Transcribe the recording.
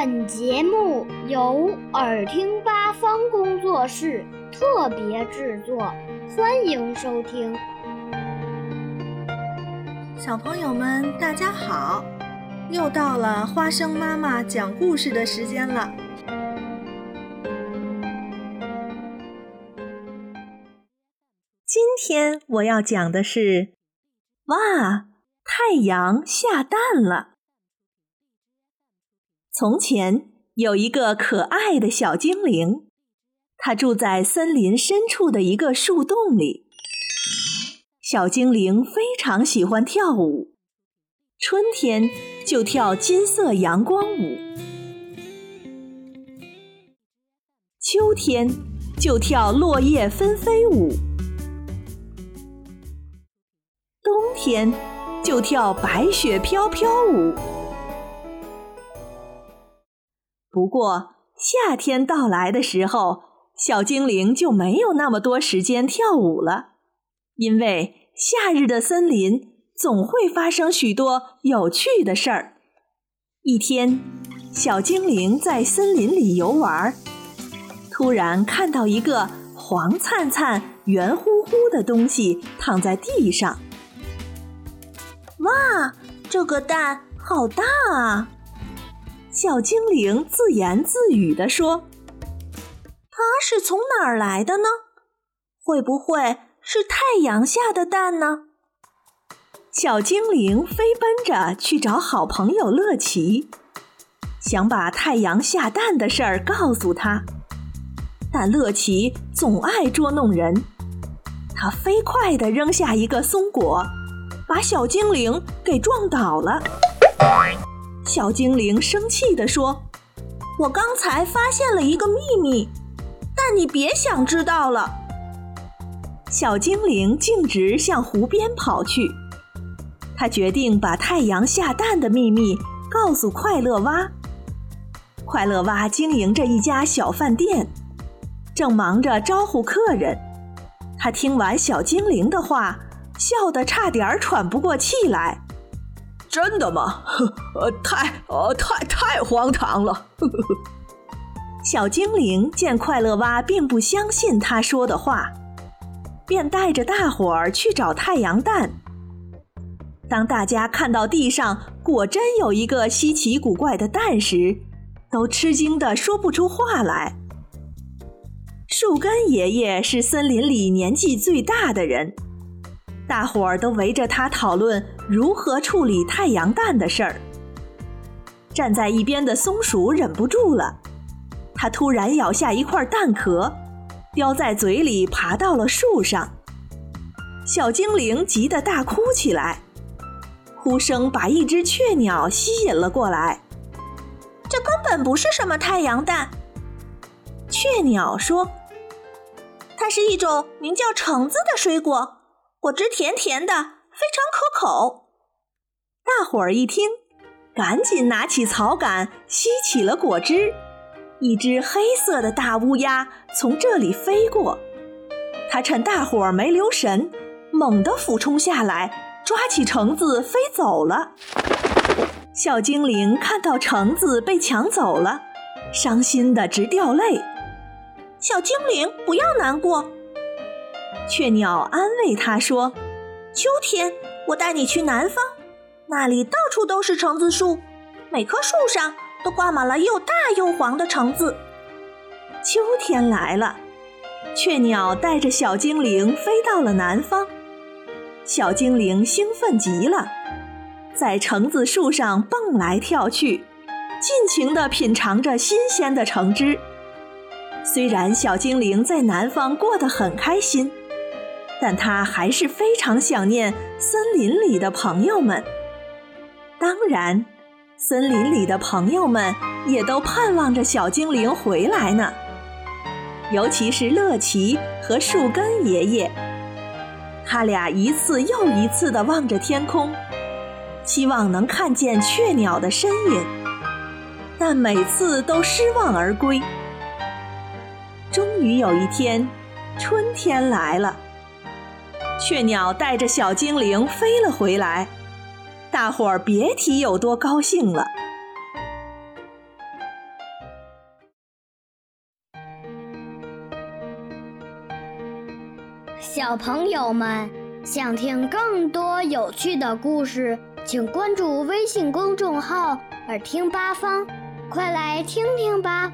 本节目由耳听八方工作室特别制作，欢迎收听。小朋友们，大家好！又到了花生妈妈讲故事的时间了。今天我要讲的是，哇，太阳下蛋了。从前有一个可爱的小精灵，它住在森林深处的一个树洞里。小精灵非常喜欢跳舞，春天就跳金色阳光舞，秋天就跳落叶纷飞舞，冬天就跳白雪飘飘舞。不过，夏天到来的时候，小精灵就没有那么多时间跳舞了，因为夏日的森林总会发生许多有趣的事儿。一天，小精灵在森林里游玩，突然看到一个黄灿灿、圆乎乎的东西躺在地上。哇，这个蛋好大啊！小精灵自言自语地说：“它是从哪儿来的呢？会不会是太阳下的蛋呢？”小精灵飞奔着去找好朋友乐奇，想把太阳下蛋的事儿告诉他。但乐奇总爱捉弄人，他飞快地扔下一个松果，把小精灵给撞倒了。小精灵生气地说：“我刚才发现了一个秘密，但你别想知道了。”小精灵径直向湖边跑去，他决定把太阳下蛋的秘密告诉快乐蛙。快乐蛙经营着一家小饭店，正忙着招呼客人。他听完小精灵的话，笑得差点喘不过气来。真的吗？呵 呃，太呃太太荒唐了！呵呵呵小精灵见快乐蛙并不相信他说的话，便带着大伙儿去找太阳蛋。当大家看到地上果真有一个稀奇古怪的蛋时，都吃惊的说不出话来。树根爷爷是森林里年纪最大的人。大伙儿都围着他讨论如何处理太阳蛋的事儿。站在一边的松鼠忍不住了，它突然咬下一块蛋壳，叼在嘴里，爬到了树上。小精灵急得大哭起来，哭声把一只雀鸟吸引了过来。这根本不是什么太阳蛋，雀鸟说：“它是一种名叫橙子的水果。”果汁甜甜的，非常可口。大伙儿一听，赶紧拿起草杆吸起了果汁。一只黑色的大乌鸦从这里飞过，它趁大伙儿没留神，猛地俯冲下来，抓起橙子飞走了。小精灵看到橙子被抢走了，伤心的直掉泪。小精灵，不要难过。雀鸟安慰他说：“秋天我带你去南方，那里到处都是橙子树，每棵树上都挂满了又大又黄的橙子。”秋天来了，雀鸟带着小精灵飞到了南方。小精灵兴奋极了，在橙子树上蹦来跳去，尽情地品尝着新鲜的橙汁。虽然小精灵在南方过得很开心。但他还是非常想念森林里的朋友们。当然，森林里的朋友们也都盼望着小精灵回来呢。尤其是乐奇和树根爷爷，他俩一次又一次地望着天空，希望能看见雀鸟的身影，但每次都失望而归。终于有一天，春天来了。雀鸟带着小精灵飞了回来。大伙儿别提有多高兴了。小朋友们想听更多有趣的故事请关注微信公众号耳听八方快来听听吧。